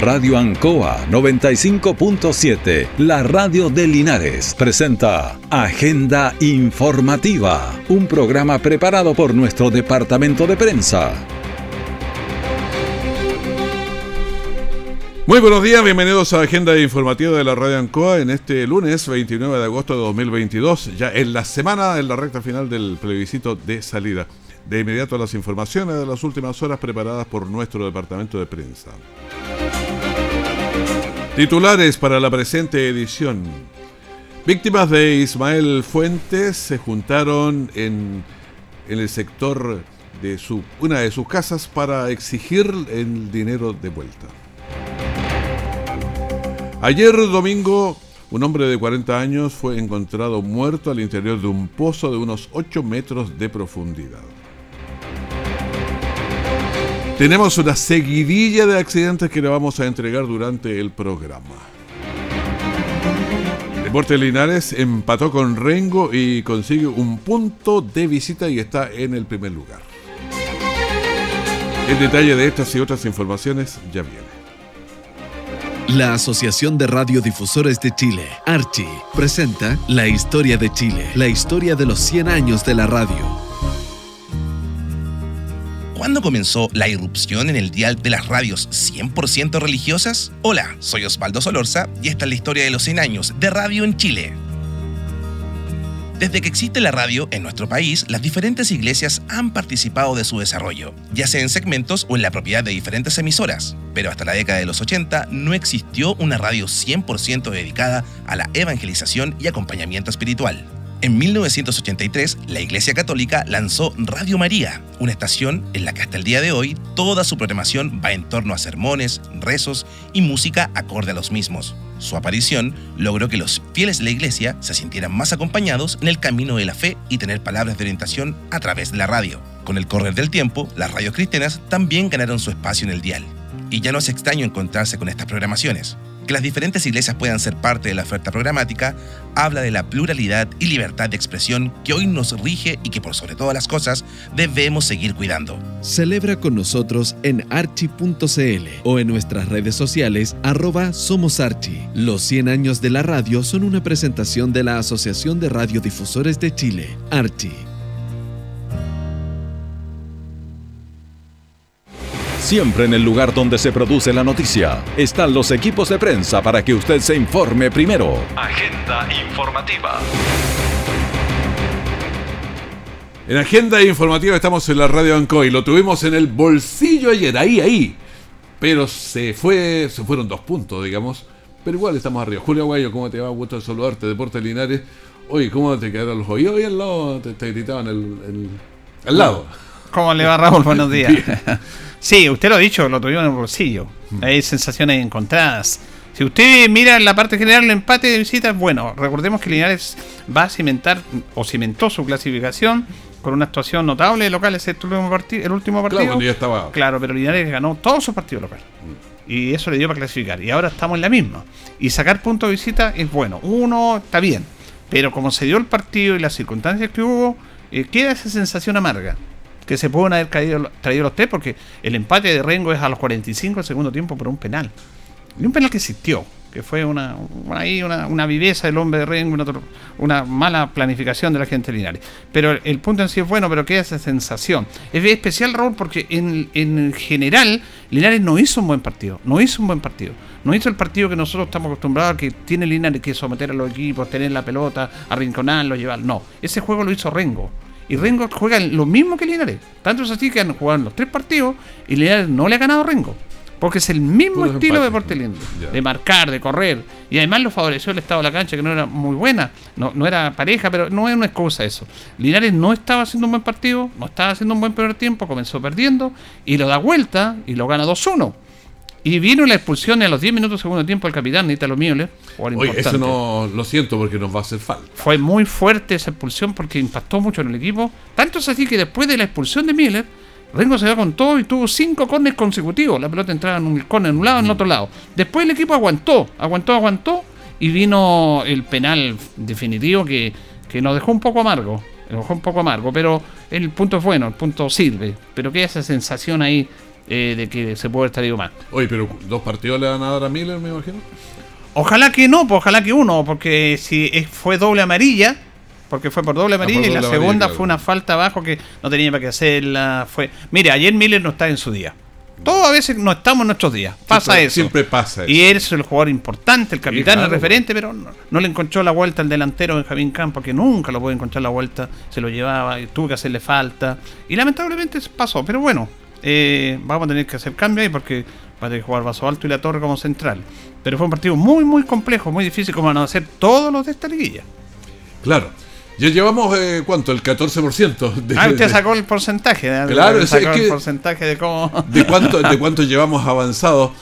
Radio Ancoa 95.7, la radio de Linares, presenta Agenda Informativa, un programa preparado por nuestro departamento de prensa. Muy buenos días, bienvenidos a Agenda Informativa de la Radio Ancoa en este lunes 29 de agosto de 2022, ya en la semana, en la recta final del plebiscito de salida. De inmediato las informaciones de las últimas horas preparadas por nuestro departamento de prensa. Titulares para la presente edición. Víctimas de Ismael Fuentes se juntaron en, el sector de su, una de sus casas para exigir el dinero de vuelta. Ayer domingo, un hombre de 40 años fue encontrado muerto al interior de un pozo de unos 8 metros de profundidad. Tenemos una seguidilla de accidentes que le vamos a entregar durante el programa. Deportes Linares empató con Rengo y consigue un punto de visita y está en el primer lugar. El detalle de estas y otras informaciones ya viene. La Asociación de Radiodifusores de Chile, Archi, presenta La Historia de Chile, la historia de los 100 años de la radio. ¿Cuándo comenzó la irrupción en el dial de las radios 100% religiosas? Hola, soy Osvaldo Solorza y esta es la historia de los 100 años de radio en Chile. Desde que existe la radio en nuestro país, las diferentes iglesias han participado de su desarrollo, ya sea en segmentos o en la propiedad de diferentes emisoras. Pero hasta la década de los 80 no existió una radio 100% dedicada a la evangelización y acompañamiento espiritual. En 1983, la Iglesia Católica lanzó Radio María, una estación en la que hasta el día de hoy toda su programación va en torno a sermones, rezos y música acorde a los mismos. Su aparición logró que los fieles de la Iglesia se sintieran más acompañados en el camino de la fe y tener palabras de orientación a través de la radio. Con el correr del tiempo, las radios cristianas también ganaron su espacio en el dial. Y ya no es extraño encontrarse con estas programaciones. Que las diferentes iglesias puedan ser parte de la oferta programática habla de la pluralidad y libertad de expresión que hoy nos rige y que por sobre todas las cosas debemos seguir cuidando. Celebra con nosotros en archi.cl o en nuestras redes sociales arroba Somos Archi. Los 100 años de la radio son una presentación de la Asociación de Radiodifusores de Chile, Archi. Siempre en el lugar donde se produce la noticia están los equipos de prensa para que usted se informe primero. Agenda informativa. En Agenda Informativa estamos en la Radio Ancoy. Lo tuvimos en el bolsillo ayer, ahí, ahí. Pero se fue, se fueron dos puntos, digamos. Pero igual estamos arriba. Julio Aguayo, ¿cómo te va? Gusto de saludarte. Deportes Linares. Oye, ¿cómo te quedaron los oídos? Y al lado te, te gritaban el, al lado. ¿Cómo le va Raúl? Buenos días. Sí, usted lo ha dicho, lo tuvimos en el bolsillo. Mm. Hay sensaciones encontradas. Si usted mira en la parte general el empate de visita, bueno, recordemos que Linares va a cimentar o cimentó su clasificación con una actuación notable de locales el último, partido, el último partido. Claro, claro, pero Linares ganó todos sus partidos locales. Mm. Y eso le dio para clasificar. Y ahora estamos en la misma. Y sacar punto de visita es bueno. Uno está bien. Pero como se dio el partido y las circunstancias que hubo, eh, queda esa sensación amarga que se pueden haber traído, traído los tres, porque el empate de Rengo es a los 45 del segundo tiempo por un penal. Y un penal que existió, que fue una, ahí una, viveza del hombre de Rengo, una, una, mala planificación de la gente de Linares. Pero el punto en sí es bueno, pero queda esa sensación. Es especial, Raúl, porque en, en general Linares no hizo un buen partido, no hizo un buen partido. No hizo el partido que nosotros estamos acostumbrados, que tiene Linares que someter a los equipos, tener la pelota, arrinconarlo, llevar. No, ese juego lo hizo Rengo. Y Rengo juega lo mismo que Linares. Tanto es así que han jugado los tres partidos y Linares no le ha ganado a Rengo. Porque es el mismo estilo de Portelín. De marcar, de correr. Y además lo favoreció el estado de la cancha, que no era muy buena. No, no era pareja, pero no es una excusa eso. Linares no estaba haciendo un buen partido, no estaba haciendo un buen primer tiempo, comenzó perdiendo y lo da vuelta y lo gana 2-1. Y vino la expulsión a los 10 minutos segundo tiempo del capitán Italo Müller. Oye, eso no lo siento porque nos va a hacer falta. Fue muy fuerte esa expulsión porque impactó mucho en el equipo. Tanto es así que después de la expulsión de Müller, Rengo se va con todo y tuvo cinco corners consecutivos. La pelota entraba en un corner en un lado, en el otro lado. Después el equipo aguantó, aguantó, aguantó. Y vino el penal definitivo que, que nos dejó un poco amargo. Nos dejó un poco amargo, pero el punto es bueno, el punto sirve. Pero queda esa sensación ahí eh, de que se puede estar ido más. Oye, pero dos partidos le van a dar a Miller, me imagino. Ojalá que no, pues ojalá que uno, porque si fue doble amarilla, porque fue por doble amarilla por y la segunda amarilla, fue una falta abajo que no tenía para qué hacerla. Fue, mire, ayer Miller no está en su día. Todos a veces no estamos en nuestros días. Pasa Siempre- eso. Siempre pasa eso. Y él es el jugador importante, el capitán, claro. el referente, pero no, no le encontró la vuelta al delantero Benjamín Campos, que nunca lo puede encontrar la vuelta, se lo llevaba, y tuvo que hacerle falta. Y lamentablemente eso pasó, pero bueno, eh, vamos a tener que hacer cambio ahí porque va a tener que jugar Vaso Alto y La Torre como central. Pero fue un partido muy, muy complejo, muy difícil, como van a hacer todos los de esta liguilla. Claro. Ya llevamos, eh, ¿cuánto? El 14%. De, Ah, usted de- sacó el porcentaje, ¿eh? Claro, es sacó que- el porcentaje de cómo... de cuánto, de cuánto llevamos avanzado.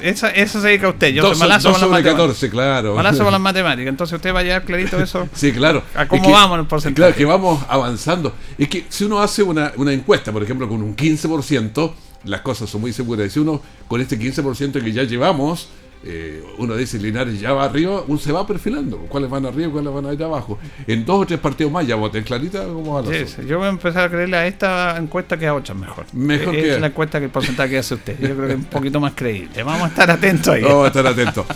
Eso, eso se dedica a usted, yo Dos, soy malazo dos las sobre matemáticas. 14, claro. Malazo con las matemáticas, entonces usted va a llevar clarito eso. Sí, claro. ¿A cómo Es que- vamos en el porcentaje? Claro, que vamos avanzando. Es que si uno hace una, una encuesta, por ejemplo, con un 15%, las cosas son muy seguras. Y si uno, con este 15% que ya llevamos, eh, uno dice Linares ya va arriba, uno se va perfilando. ¿Cuáles van arriba y cuáles van allá abajo? En dos o tres partidos más ya voten clarita cómo va la Sí, Yo voy a empezar a creerle a esta encuesta que a otras mejor. Mejor es que- la encuesta que el porcentaje que hace usted. Yo creo que es un poquito más creíble. Vamos a estar atentos ahí. Vamos a estar atentos.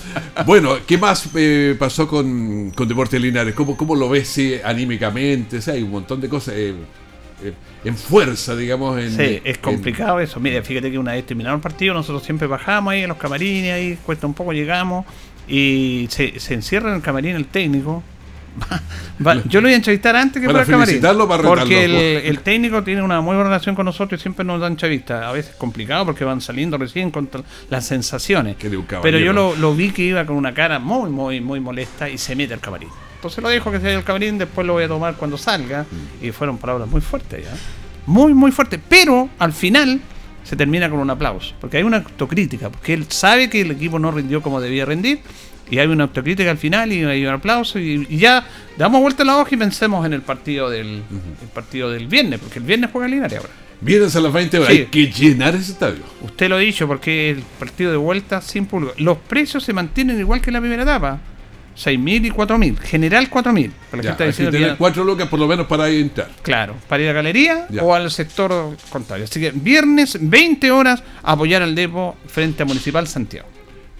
Bueno, ¿qué más eh, pasó con, con Deportes Linares? ¿Cómo, ¿Cómo lo ves sí, anímicamente? O sea, hay un montón de cosas eh, en fuerza, digamos. En, Sí, es en- complicado eso. Mire, fíjate que una vez terminado el partido, nosotros siempre bajamos ahí en los camarines, ahí cuesta un poco, llegamos y se, se encierra en el camarín el técnico. Va- yo lo voy a entrevistar antes que Para al camarín. para Porque el, el técnico tiene una muy buena relación con nosotros y siempre nos dan entrevistas. A veces complicado porque van saliendo recién con las sensaciones. Pero yo lo, lo vi que iba con una cara muy, muy, muy molesta y se mete al camarín. Entonces lo dejo que se vaya al camarín, después lo voy a tomar cuando salga. Mm. Y fueron palabras muy fuertes ya. Muy, muy fuertes. Pero al final se termina con un aplauso. Porque hay una autocrítica. Porque él sabe que el equipo no rindió como debía rendir. Y hay una autocrítica al final y hay un aplauso. Y, y ya damos vuelta a la hoja y pensemos en el partido del, el partido del viernes. Porque el viernes juega Linares ahora. Vienes a las 20 horas. Sí. Hay que llenar ese estadio. Usted lo ha dicho, porque el partido de vuelta sin público. Los precios se mantienen igual que en la primera etapa. 6.000 y 4.000. General 4.000. Para la Ya, gente hay que tener ya- cuatro lucas por lo menos para a entrar. Claro, para ir a galería Ya. o al sector contrario. Así que viernes, 20 horas, apoyar al Depo frente a Municipal Santiago.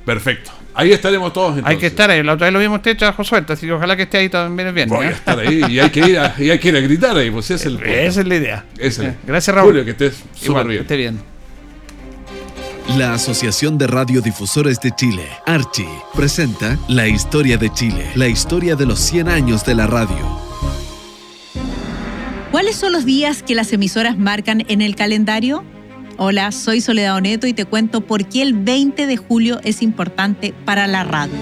Perfecto. Ahí estaremos todos entonces. Hay que estar ahí. La otra vez lo vimos usted, trabajo suerte. Así que ojalá que esté ahí también viernes. Voy a ¿eh? estar ahí y hay que ir a, y hay que ir a gritar ahí, pues ese es el. Esa es la idea. Ese es el- Eh, Gracias, Raúl. Julio, que estés súper Igual, que bien. esté bien. La Asociación de Radiodifusores de Chile, Archi, presenta La Historia de Chile, la historia de los 100 años de la radio. ¿Cuáles son los días que las emisoras marcan en el calendario? Hola, soy Soledad Oneto y te cuento por qué el 20 de julio es importante para la radio.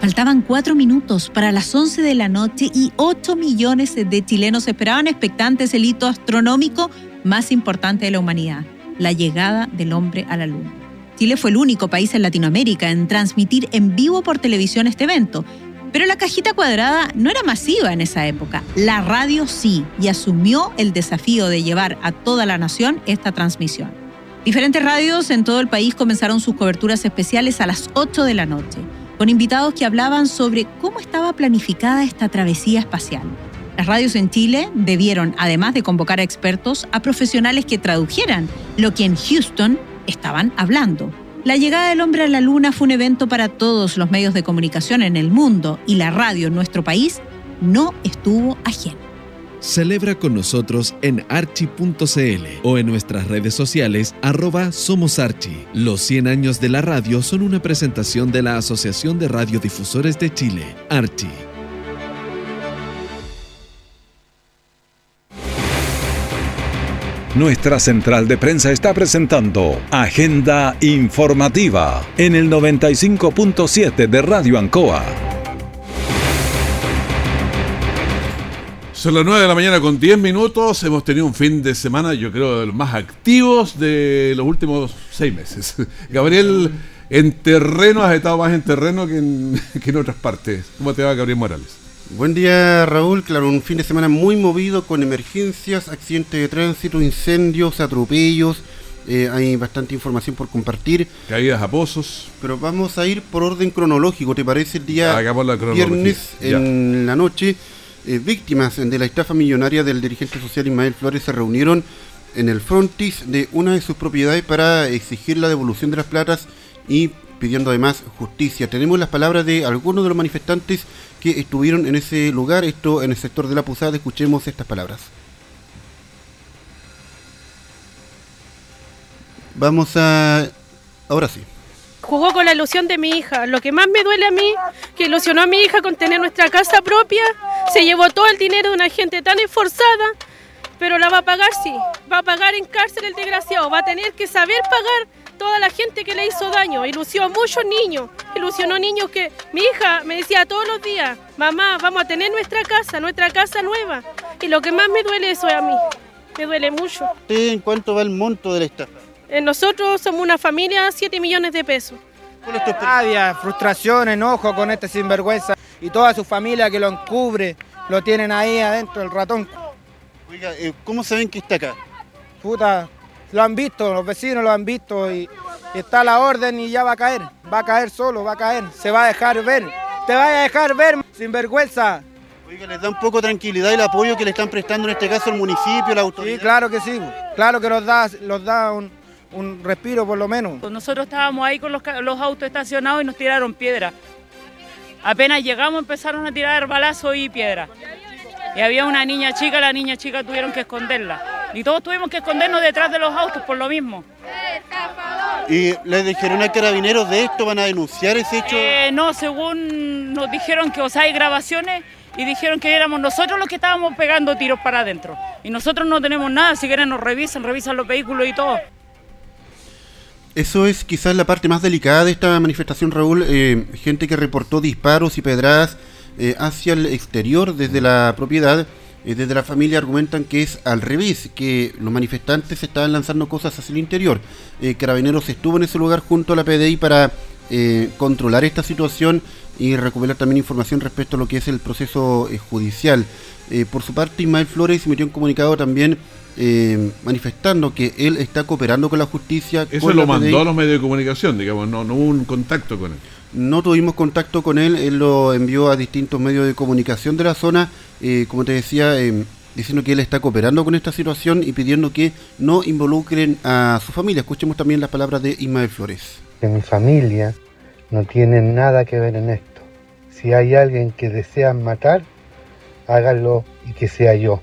Faltaban cuatro minutos para las 11 de la noche y 8 millones de chilenos esperaban expectantes el hito astronómico más importante de la humanidad, la llegada del hombre a la luna. Chile fue el único país en Latinoamérica en transmitir en vivo por televisión este evento, pero la cajita cuadrada no era masiva en esa época. La radio sí, y asumió el desafío de llevar a toda la nación esta transmisión. Diferentes radios en todo el país comenzaron sus coberturas especiales a las 8 de la noche, con invitados que hablaban sobre cómo estaba planificada esta travesía espacial. Las radios en Chile debieron, además de convocar a expertos, a profesionales que tradujeran lo que en Houston estaban hablando. La llegada del hombre a la luna fue un evento para todos los medios de comunicación en el mundo y la radio en nuestro país no estuvo ajena. Celebra con nosotros en archi.cl o en nuestras redes sociales arroba Somos Archi. Los 100 años de la radio son una presentación de la Asociación de Radiodifusores de Chile, Archi. Nuestra central de prensa está presentando Agenda Informativa en el 95.7 de Radio Ancoa. Son las 9 de la mañana con 10 minutos. Hemos tenido un fin de semana, yo creo, de los más activos de los últimos seis meses. Gabriel, en terreno, has estado más en terreno que en, que en otras partes. ¿Cómo te va, Gabriel Morales? Buen día Raúl, claro, un fin de semana muy movido con emergencias, accidentes de tránsito, incendios, atropellos, eh, hay bastante información por compartir, Caídas a pozos. pero vamos a ir por orden cronológico, ¿te parece? El día viernes Ya. en la noche, eh, víctimas de la estafa millonaria del dirigente social Ismael Flores se reunieron en el frontis de una de sus propiedades para exigir la devolución de las platas y pidiendo además justicia. Tenemos las palabras de algunos de los manifestantes que estuvieron en ese lugar, esto en el sector de la Posada. Escuchemos estas palabras. Vamos a... Ahora sí. Jugó con la ilusión de mi hija. Lo que más me duele a mí, que ilusionó a mi hija con tener nuestra casa propia, se llevó todo el dinero de una gente tan esforzada, pero la va a pagar sí. Va a pagar en cárcel el desgraciado. Va a tener que saber pagar toda la gente que le hizo daño. Ilusionó a muchos niños. Ilusionó niños que mi hija me decía todos los días, mamá, vamos a tener nuestra casa, nuestra casa nueva. Y lo que más me duele eso es a mí. Me duele mucho. ¿En cuánto va el monto de la estafa? Nosotros somos una familia, 7 millones de pesos. Rabia, frustración, enojo con este sinvergüenza y toda su familia que lo encubre, lo tienen ahí adentro, el ratón. Oiga, eh, ¿cómo saben que está acá? Puta, lo han visto, los vecinos lo han visto y, y está la orden y ya va a caer, va a caer solo, va a caer, se va a dejar ver, te va a dejar ver, sinvergüenza. Oiga, ¿les da un poco de tranquilidad el apoyo que le están prestando en este caso el municipio, la autoridad? Sí, claro que sí, claro que nos da, los da un, un respiro por lo menos. Nosotros estábamos ahí con los, los autos estacionados y nos tiraron piedra. Apenas llegamos empezaron a tirar balazos y piedra. Y había una niña chica, la niña chica tuvieron que esconderla. Y todos tuvimos que escondernos detrás de los autos por lo mismo. ¿Y les dijeron a carabineros de esto? ¿Van a denunciar ese hecho? Eh, no, según nos dijeron que o sea, hay grabaciones y dijeron que éramos nosotros los que estábamos pegando tiros para adentro. Y nosotros no tenemos nada, si quieren nos revisan, revisan los vehículos y todo. Eso es quizás la parte más delicada de esta manifestación, Raúl. Eh, gente que reportó disparos y pedradas eh, hacia el exterior desde la propiedad. Eh, desde la familia argumentan que es al revés, que los manifestantes estaban lanzando cosas hacia el interior. Eh, Carabineros estuvo en ese lugar junto a la PDI para eh, controlar esta situación y recuperar también información respecto a lo que es el proceso eh, judicial. Por su parte, Ismael Flores emitió un comunicado también eh, manifestando que él está cooperando con la justicia. Eso lo mandó a los medios de comunicación, digamos, no, no hubo un contacto con él. No tuvimos contacto con él, él lo envió a distintos medios de comunicación de la zona, eh, como te decía, eh, diciendo que él está cooperando con esta situación y pidiendo que no involucren a su familia. Escuchemos también las palabras de Ismael Flores. mi familia no tiene nada que ver en esto. Si hay alguien que desea matar, háganlo y que sea yo.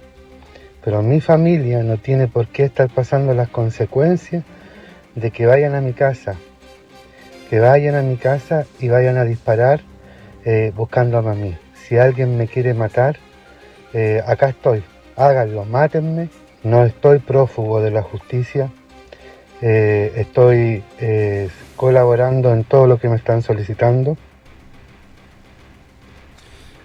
Pero mi familia no tiene por qué estar pasando las consecuencias de que vayan a mi casa, que vayan a mi casa y vayan a disparar eh, buscándome a mí. Si alguien me quiere matar, eh, acá estoy. Háganlo, mátenme. No estoy prófugo de la justicia. Eh, estoy eh, colaborando en todo lo que me están solicitando.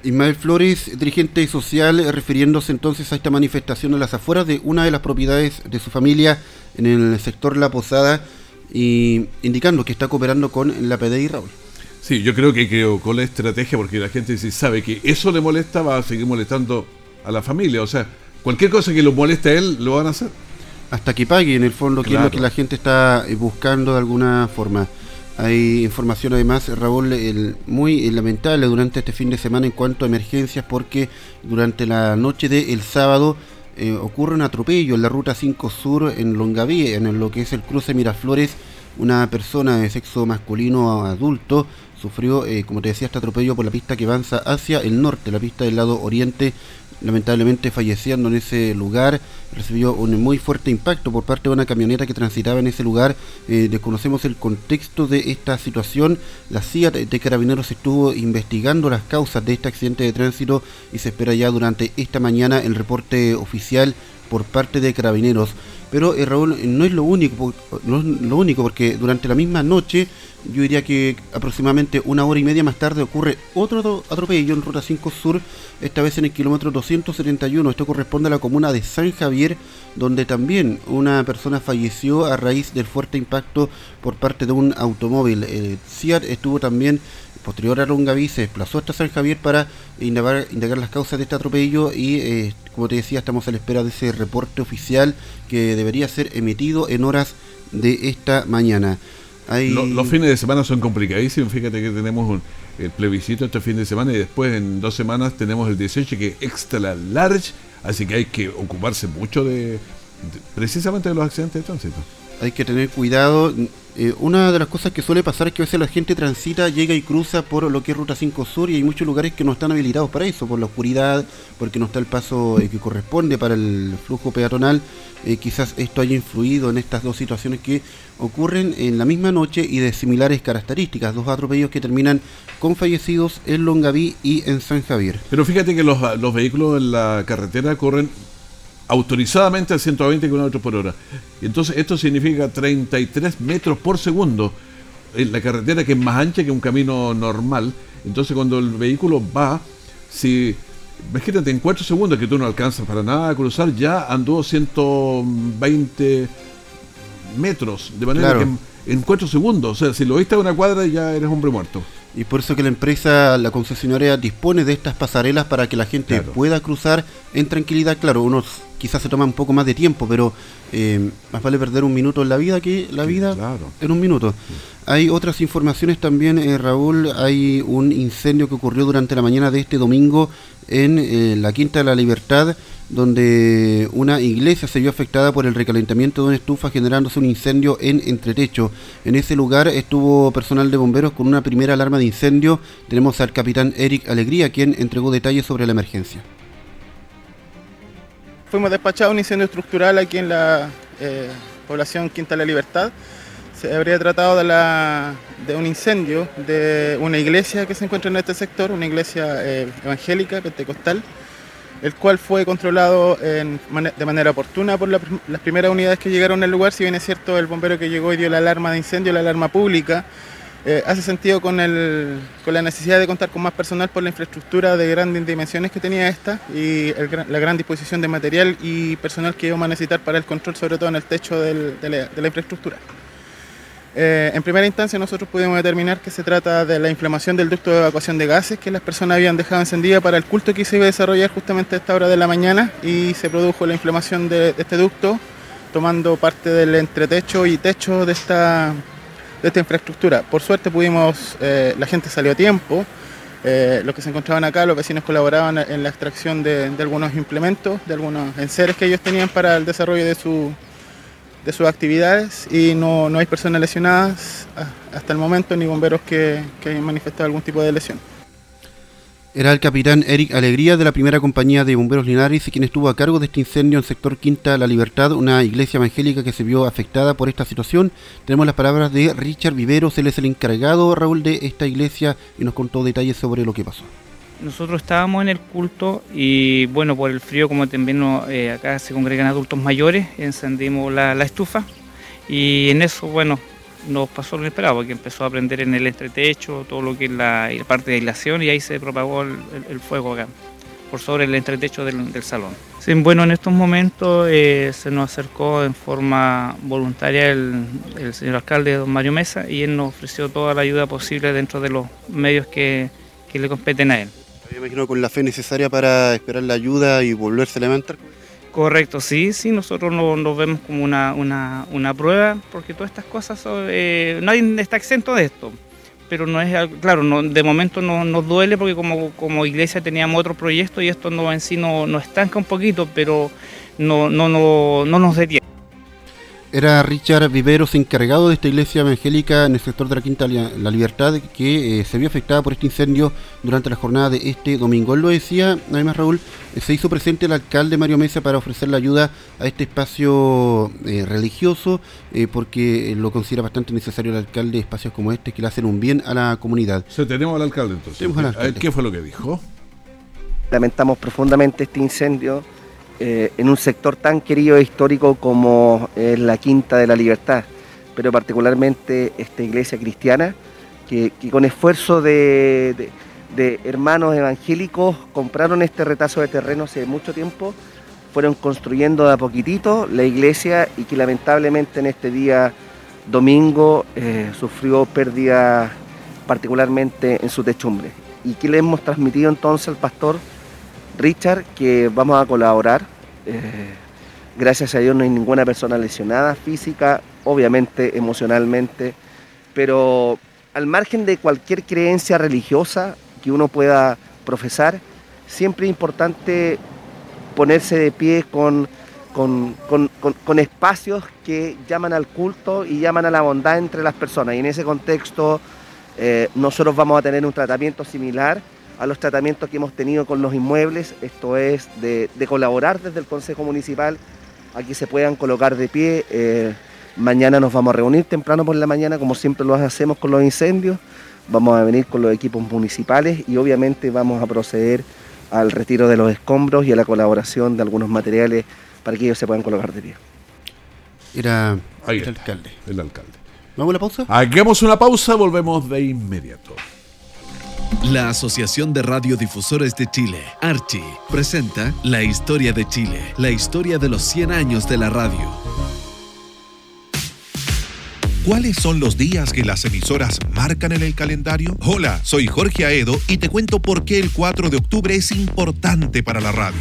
Ismael Flores, dirigente social, refiriéndose entonces a esta manifestación a las afueras de una de las propiedades de su familia en el sector La Posada y indicando que está cooperando con la PDI Raúl. Sí, yo creo que creo con la estrategia, porque la gente si sabe que eso le molesta, va a seguir molestando a la familia. O sea, cualquier cosa que lo moleste a él, lo van a hacer. hasta que pague en el fondo, que es Claro. lo que la gente está eh, buscando de alguna forma. Hay información además, Raúl, el, muy eh, lamentable durante este fin de semana en cuanto a emergencias, porque durante la noche del sábado eh, ocurre un atropello en la ruta 5 Sur en Longaví, en lo que es el cruce Miraflores. Una persona de sexo masculino adulto sufrió, eh, como te decía, este atropello por la pista que avanza hacia el norte, la pista del lado oriente lamentablemente falleciendo en ese lugar, recibió un muy fuerte impacto por parte de una camioneta que transitaba en ese lugar. Eh, desconocemos el contexto de esta situación. La CIA de Carabineros estuvo investigando las causas de este accidente de tránsito y se espera ya durante esta mañana el reporte oficial por parte de Carabineros. Pero eh, Raúl, no es lo único, no es lo único porque durante la misma noche, yo diría que aproximadamente una hora y media más tarde ocurre otro atro- atropello en Ruta 5 Sur, esta vez en el kilómetro 271. Esto corresponde a la comuna de San Javier, donde también una persona falleció a raíz del fuerte impacto por parte de un automóvil. El estuvo también posterior a Longaví se desplazó hasta San Javier para indagar, las causas de este atropello y eh, como te decía estamos a la espera de ese reporte oficial que debería ser emitido en horas de esta mañana. Los fines de semana son complicadísimos. Fíjate que tenemos un- el plebiscito este fin de semana y después en dos semanas tenemos el 18 que extra large. Así que hay que ocuparse mucho de, precisamente de los accidentes de tránsito. Hay que tener cuidado. Eh, una de las cosas que suele pasar es que a veces la gente transita, llega y cruza por lo que es Ruta 5 Sur y hay muchos lugares que no están habilitados para eso, por la oscuridad, porque no está el paso eh, que corresponde para el flujo peatonal. Eh, quizás esto haya influido en estas dos situaciones que ocurren en la misma noche y de similares características, dos atropellos que terminan con fallecidos en Longaví y en San Javier. Pero fíjate que los, los vehículos en la carretera corren autorizadamente a 120 km por hora. Entonces esto significa 33 metros por segundo en la carretera que es más ancha que un camino normal. Entonces cuando el vehículo va, si imagínate en 4 segundos que tú no alcanzas para nada a cruzar, ya andó 120 metros. De manera que en, en 4 segundos, o sea, si lo viste a una cuadra ya eres hombre muerto. Y por eso que la empresa, la concesionaria, dispone de estas pasarelas para que la gente pueda cruzar en tranquilidad. Claro, unos quizás se toma un poco más de tiempo, pero eh, más vale perder un minuto en la vida que la vida en un minuto. Hay otras informaciones también, eh, Raúl. Hay un incendio que ocurrió durante la mañana de este domingo en eh, la Quinta de la Libertad, donde una iglesia se vio afectada por el recalentamiento de una estufa generándose un incendio en entretecho. En ese lugar estuvo personal de bomberos con una primera alarma de incendio. Tenemos al capitán Eric Alegría, quien entregó detalles sobre la emergencia. Fuimos despachados un incendio estructural aquí en la eh, población Quinta de la Libertad. Se habría tratado de un incendio de una iglesia que se encuentra en este sector, una iglesia eh, evangélica, pentecostal, el cual fue controlado de manera oportuna por la, las primeras unidades que llegaron al lugar, si bien es cierto el bombero que llegó y dio la alarma de incendio, la alarma pública, eh, hace sentido con, la necesidad de contar con más personal por la infraestructura de grandes dimensiones que tenía esta y la gran disposición de material y personal que íbamos a necesitar para el control, sobre todo en el techo de, la, infraestructura. Eh, en primera instancia nosotros pudimos determinar que se trata de la inflamación del ducto de evacuación de gases que las personas habían dejado encendida para el culto que se iba a desarrollar justamente a esta hora de la mañana y se produjo la inflamación de, este ducto tomando parte del entretecho y techo de esta de esta infraestructura. Por suerte pudimos, eh, la gente salió a tiempo, eh, los que se encontraban acá, los vecinos colaboraban en la extracción de, de, algunos implementos, de algunos enseres que ellos tenían para el desarrollo de, su, de sus actividades y no, no hay personas lesionadas hasta el momento ni bomberos que, que hayan manifestado algún tipo de lesión. Era el capitán Eric Alegría de la primera compañía de bomberos Linares quien estuvo a cargo de este incendio en el sector Quinta La Libertad, una iglesia evangélica que se vio afectada por esta situación. Tenemos las palabras de Richard Viveros, él es el encargado, Raúl, de esta iglesia y nos contó detalles sobre lo que pasó. Nosotros estábamos en el culto y bueno, por el frío como también eh, acá se congregan adultos mayores, encendimos la, estufa y en eso, bueno, nos pasó lo inesperado, porque empezó a prender en el entretecho, todo lo que es la, parte de aislación, y ahí se propagó el, fuego acá, por sobre el entretecho del, salón. Sí, bueno, en estos momentos eh, se nos acercó en forma voluntaria el, señor alcalde, don Mario Mesa, y él nos ofreció toda la ayuda posible dentro de los medios que le competen a él. Me con la fe necesaria para esperar la ayuda y volverse a levantar. Correcto, sí, sí, nosotros nos vemos como una, una, una, prueba, porque todas estas cosas, son, eh, nadie está exento de esto, pero no es, claro, no, de momento no, nos duele porque como, como iglesia teníamos otro proyecto y esto no en sí nos no estanca un poquito, pero no, no, no, no nos detiene. Era Richard Viveros, encargado de esta iglesia evangélica en el sector de la Quinta La Libertad, que eh, se vio afectada por este incendio durante la jornada de este domingo. Él lo decía, además Raúl, eh, se hizo presente el alcalde Mario Mesa para ofrecer la ayuda a este espacio eh, religioso, eh, porque lo considera bastante necesario el alcalde espacios como este que le hacen un bien a la comunidad. O sea, tenemos al alcalde entonces. Tenemos al alcalde. ¿Qué fue lo que dijo? Lamentamos profundamente este incendio eh, en un sector tan querido e histórico como es la Quinta de la Libertad, pero particularmente esta iglesia cristiana, que, con esfuerzo de, hermanos evangélicos compraron este retazo de terreno hace mucho tiempo, fueron construyendo de a poquitito la iglesia y que lamentablemente en este día domingo eh, sufrió pérdida particularmente en su techumbre. ¿Y qué le hemos transmitido entonces al pastor? Richard, que vamos a colaborar. Eh, gracias a Dios no hay ninguna persona lesionada física, obviamente emocionalmente, pero al margen de cualquier creencia religiosa que uno pueda profesar, siempre es importante ponerse de pie con con, con- con- espacios que llaman al culto y llaman a la bondad entre las personas. Y en ese contexto eh, nosotros vamos a tener un tratamiento similar a los tratamientos que hemos tenido con los inmuebles, esto es de, de colaborar desde el Consejo Municipal a que se puedan colocar de pie. Eh, mañana nos vamos a reunir temprano por la mañana, como siempre lo hacemos con los incendios. Vamos a venir con los equipos municipales y obviamente vamos a proceder al retiro de los escombros y a la colaboración de algunos materiales para que ellos se puedan colocar de pie. Era Ahí el está, alcalde. El alcalde. ¿Vamos a la pausa? Hagamos una pausa, volvemos de inmediato. La Asociación de Radiodifusores de Chile, Archi, presenta La Historia de Chile, la historia de los 100 años de la radio. ¿Cuáles son los días que las emisoras marcan en el calendario? Hola, soy Jorge Aedo y te cuento por qué el 4 de octubre es importante para la radio.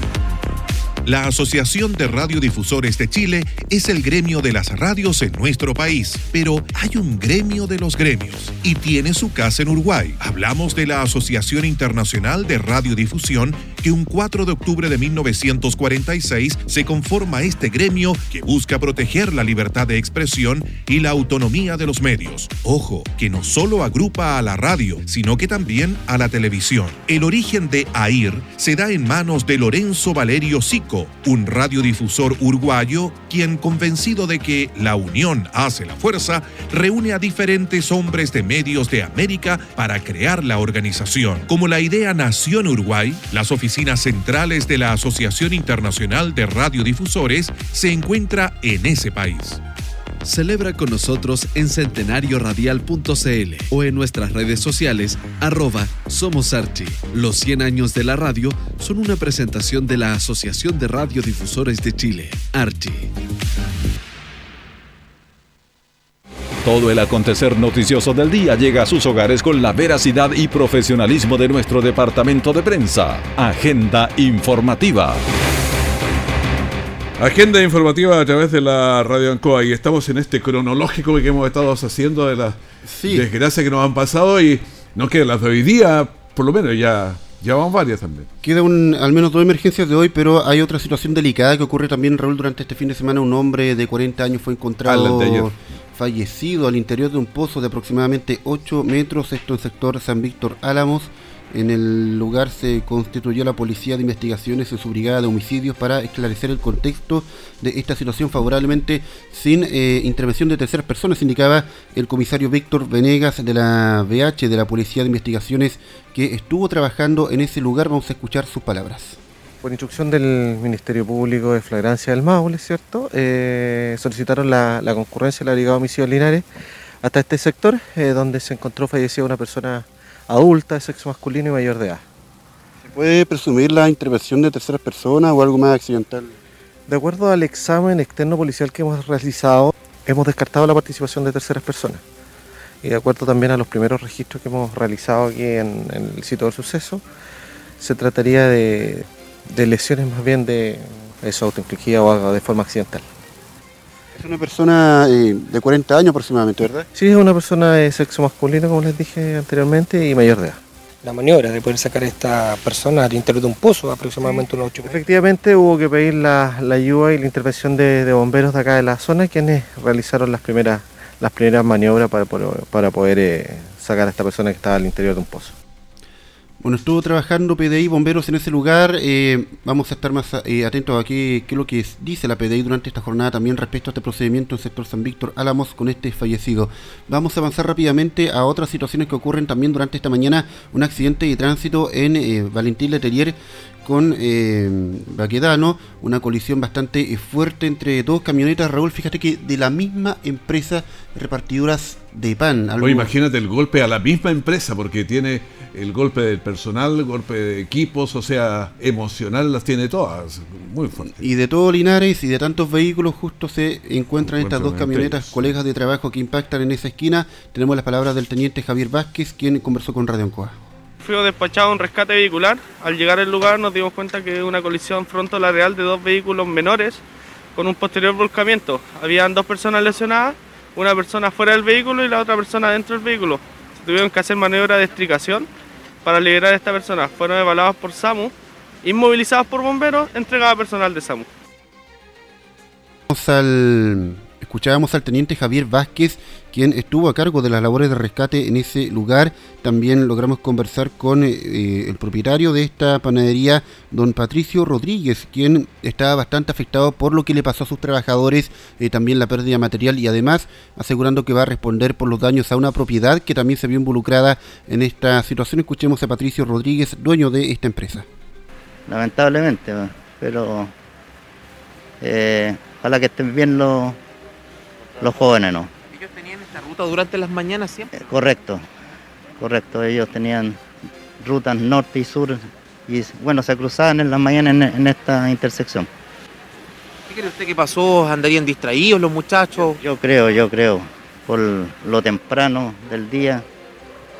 La Asociación de Radiodifusores de Chile es el gremio de las radios en nuestro país, pero hay un gremio de los gremios y tiene su casa en Uruguay. Hablamos de la Asociación Internacional de Radiodifusión que un 4 de octubre de 1946 se conforma este gremio que busca proteger la libertad de expresión y la autonomía de los medios. Ojo, que no solo agrupa a la radio, sino que también a la televisión. El origen de AIR se da en manos de Lorenzo Valerio Sico, un radiodifusor uruguayo, quien convencido de que la unión hace la fuerza, reúne a diferentes hombres de medios de América para crear la organización. Como la idea nació en Uruguay, las oficinas centrales de la Asociación Internacional de Radiodifusores se encuentra en ese país. Celebra con nosotros en centenarioradial.cl o en nuestras redes sociales arroba Somos Archi. Los 100 años de la radio son una presentación de la Asociación de Radiodifusores de Chile, Archi. Todo el acontecer noticioso del día llega a sus hogares con la veracidad y profesionalismo de nuestro departamento de prensa. Agenda informativa. Agenda informativa a través de la Radio Ancoa y estamos en este cronológico que hemos estado haciendo de las desgracias que nos han pasado y no quedan las de hoy día, por lo menos ya, ya van varias también. Queda un, al menos dos emergencias de hoy, pero hay otra situación delicada que ocurre también, Raúl, durante este fin de semana. Un hombre de 40 años fue la encontrado. Fallecido al interior de un pozo de aproximadamente 8 metros, esto en sector San Víctor Álamos. En el lugar se constituyó la Policía de Investigaciones y su brigada de homicidios para esclarecer el contexto de esta situación favorablemente sin eh, intervención de terceras personas, indicaba el comisario Víctor Venegas de la BH de la Policía de Investigaciones que estuvo trabajando en ese lugar. Vamos a escuchar sus palabras. Por instrucción del Ministerio Público de Flagrancia del Maule, ¿cierto? Eh, solicitaron la, la concurrencia de la Brigada de Homicidios Linares hasta este sector, eh, donde se encontró fallecida una persona adulta de sexo masculino y mayor de edad. ¿Se puede presumir la intervención de terceras personas o algo más accidental? De acuerdo al examen externo policial que hemos realizado, hemos descartado la participación de terceras personas. Y de acuerdo también a los primeros registros que hemos realizado aquí en, en el sitio del suceso, se trataría de, de lesiones más bien de eso, autoinfligida o de forma accidental. Es una persona eh, de 40 años aproximadamente, ¿verdad? Sí, es una persona de sexo masculino, como les dije anteriormente, y mayor de edad. la maniobra de poder sacar a esta persona al interior de un pozo, aproximadamente unos 8 Efectivamente hubo que pedir la, la ayuda y la intervención de, de bomberos de acá de la zona, quienes realizaron las primeras, las primeras maniobras para, poder- para poder eh, sacar a esta persona que estaba al interior de un pozo. Bueno, estuvo trabajando PDI bomberos en ese lugar. eh, vamos a estar más eh, atentos a qué, es lo que dice la PDI durante esta jornada también respecto a este procedimiento en el sector San Víctor Álamos con este fallecido. Vamos a avanzar rápidamente a otras situaciones que ocurren también durante esta mañana. Un accidente de tránsito en eh, Valentín Letelier con eh, Baquedano, una colisión bastante eh, fuerte entre dos camionetas. Raúl, fíjate que de la misma empresa repartidoras de pan. algo- Oye, imagínate el golpe a la misma empresa, porque tiene el golpe del personal, el golpe de equipos, o sea, emocional las tiene todas. Muy fuerte. Y de todo Linares y de tantos vehículos justo se encuentran estas dos camionetas, colegas de trabajo que impactan en esa esquina. Tenemos las palabras del teniente Javier Vázquez, quien conversó con Radio Ancoa. Fuimos despachados a un rescate vehicular. Al llegar al lugar nos dimos cuenta que una colisión fronto-lateral de dos vehículos menores con un posterior volcamiento. Habían dos personas lesionadas, una persona fuera del vehículo y la otra persona dentro del vehículo. Tuvieron que hacer maniobra de estricación para liberar a esta persona. Fueron evaluados por SAMU, inmovilizados por bomberos, entregados a personal de SAMU. Vamos al Escuchábamos al teniente Javier Vázquez, quien estuvo a cargo de las labores de rescate en ese lugar. También logramos conversar con eh, el propietario de esta panadería, don Patricio Rodríguez, quien estaba bastante afectado por lo que le pasó a sus trabajadores, eh, también la pérdida material y además asegurando que va a responder por los daños a una propiedad que también se vio involucrada en esta situación. Escuchemos a Patricio Rodríguez, dueño de esta empresa. Lamentablemente, pero eh, ojalá que estén bien los los jóvenes no. ¿Ellos tenían esta ruta durante las mañanas siempre? Eh, correcto, correcto. Ellos tenían rutas norte y sur y bueno, se cruzaban en las mañanas en, esta intersección. ¿Qué cree usted que pasó? ¿Andarían distraídos los muchachos? Yo creo, yo creo, por lo temprano del día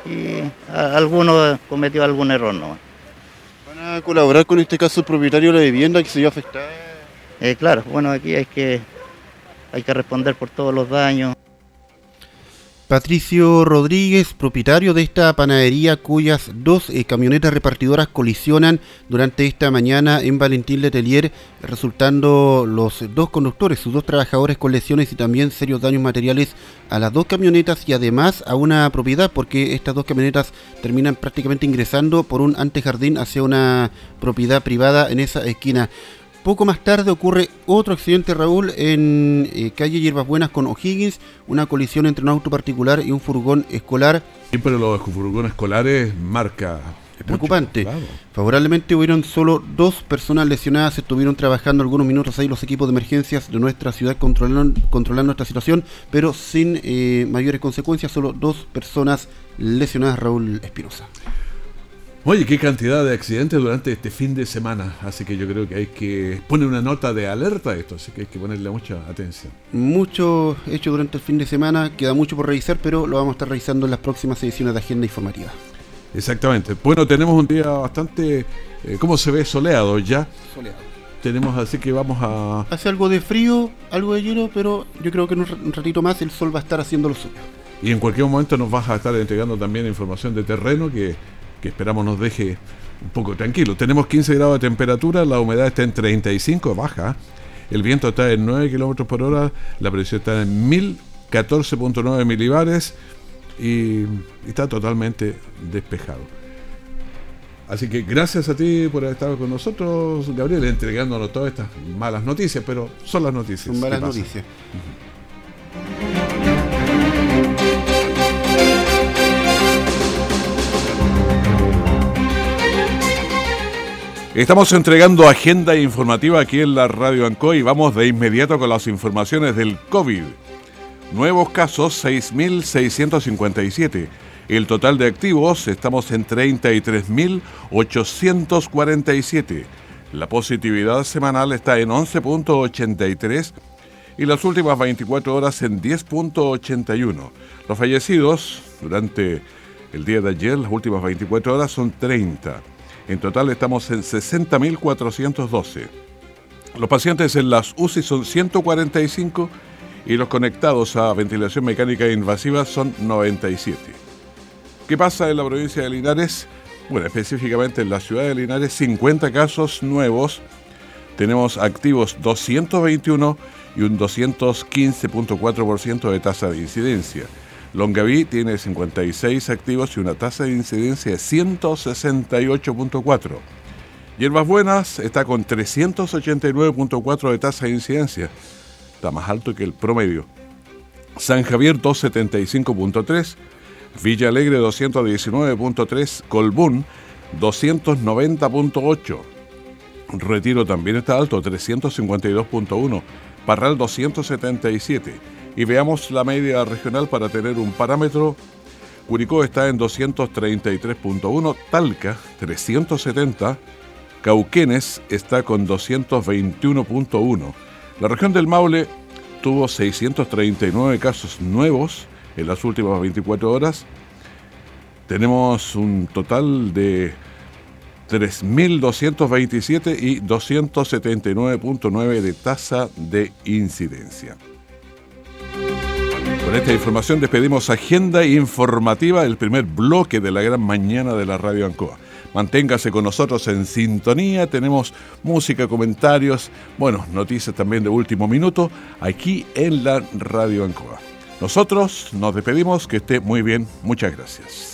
y alguno cometió algún error no. ¿Van a colaborar con este caso el propietario de la vivienda que se vio afectada? Eh, claro, bueno, aquí hay que hay que responder por todos los daños. Patricio Rodríguez, propietario de esta panadería cuyas dos eh, camionetas repartidoras colisionan durante esta mañana en Valentín Letelier, resultando los dos conductores, sus dos trabajadores con lesiones y también serios daños materiales a las dos camionetas y además a una propiedad, porque estas dos camionetas terminan prácticamente ingresando por un antejardín hacia una propiedad privada en esa esquina. Poco más tarde ocurre otro accidente, Raúl, en eh, calle Hierbas Buenas con O'Higgins, una colisión entre un auto particular y un furgón escolar. Pero los furgones escolares marca preocupante. Favorablemente hubieron solo dos personas lesionadas, estuvieron trabajando algunos minutos ahí los equipos de emergencias de nuestra ciudad controlando, controlando esta situación, pero sin eh, mayores consecuencias, solo dos personas lesionadas, Raúl Espinosa. Oye, qué cantidad de accidentes durante este fin de semana. Así que yo creo que hay que poner una nota de alerta a esto. Así que hay que ponerle mucha atención. Mucho hecho durante el fin de semana. Queda mucho por revisar, pero lo vamos a estar revisando en las próximas ediciones de Agenda Informativa. Exactamente. Bueno, tenemos un día bastante, eh, ¿cómo se ve? Soleado ya. Soleado. Tenemos así que vamos a... Hace algo de frío, algo de hielo, pero yo creo que en un ratito más el sol va a estar haciendo lo suyo. Y en cualquier momento nos vas a estar entregando también información de terreno que que esperamos nos deje un poco tranquilo. Tenemos 15 grados de temperatura, la humedad está en 35, baja. El viento está en 9 kilómetros por hora, la presión está en 1014.9 milibares y, está totalmente despejado. Así que gracias a ti por haber estado con nosotros, Gabriel, entregándonos todas estas malas noticias, pero son las noticias. Son malas noticias. Estamos entregando agenda informativa aquí en la Radio Ancoy y vamos de inmediato con las informaciones del COVID. Nuevos casos 6.657. El total de activos estamos en 33.847. La positividad semanal está en 11.83 y las últimas 24 horas en 10.81. Los fallecidos durante el día de ayer, las últimas 24 horas son 30. En total estamos en 60.412. Los pacientes en las UCI son 145 y los conectados a ventilación mecánica invasiva son 97. ¿Qué pasa en la provincia de Linares? Bueno, específicamente en la ciudad de Linares, 50 casos nuevos. Tenemos activos 221 y un 215.4% de tasa de incidencia. Longaví tiene 56 activos y una tasa de incidencia de 168.4. Hierbas Buenas está con 389.4 de tasa de incidencia. Está más alto que el promedio. San Javier 275.3. Villa Alegre 219.3. Colbún 290.8. Retiro también está alto, 352.1. Parral 277 y veamos la media regional para tener un parámetro. Curicó está en 233.1, Talca 370, Cauquenes está con 221.1. La región del Maule tuvo 639 casos nuevos en las últimas 24 horas. Tenemos un total de 3.227 y 279.9 de tasa de incidencia. Con esta información despedimos Agenda Informativa, el primer bloque de la gran mañana de la Radio Ancoa. Manténgase con nosotros en sintonía. Tenemos música, comentarios, bueno, noticias también de último minuto aquí en la Radio Ancoa. Nosotros nos despedimos, que esté muy bien. Muchas gracias.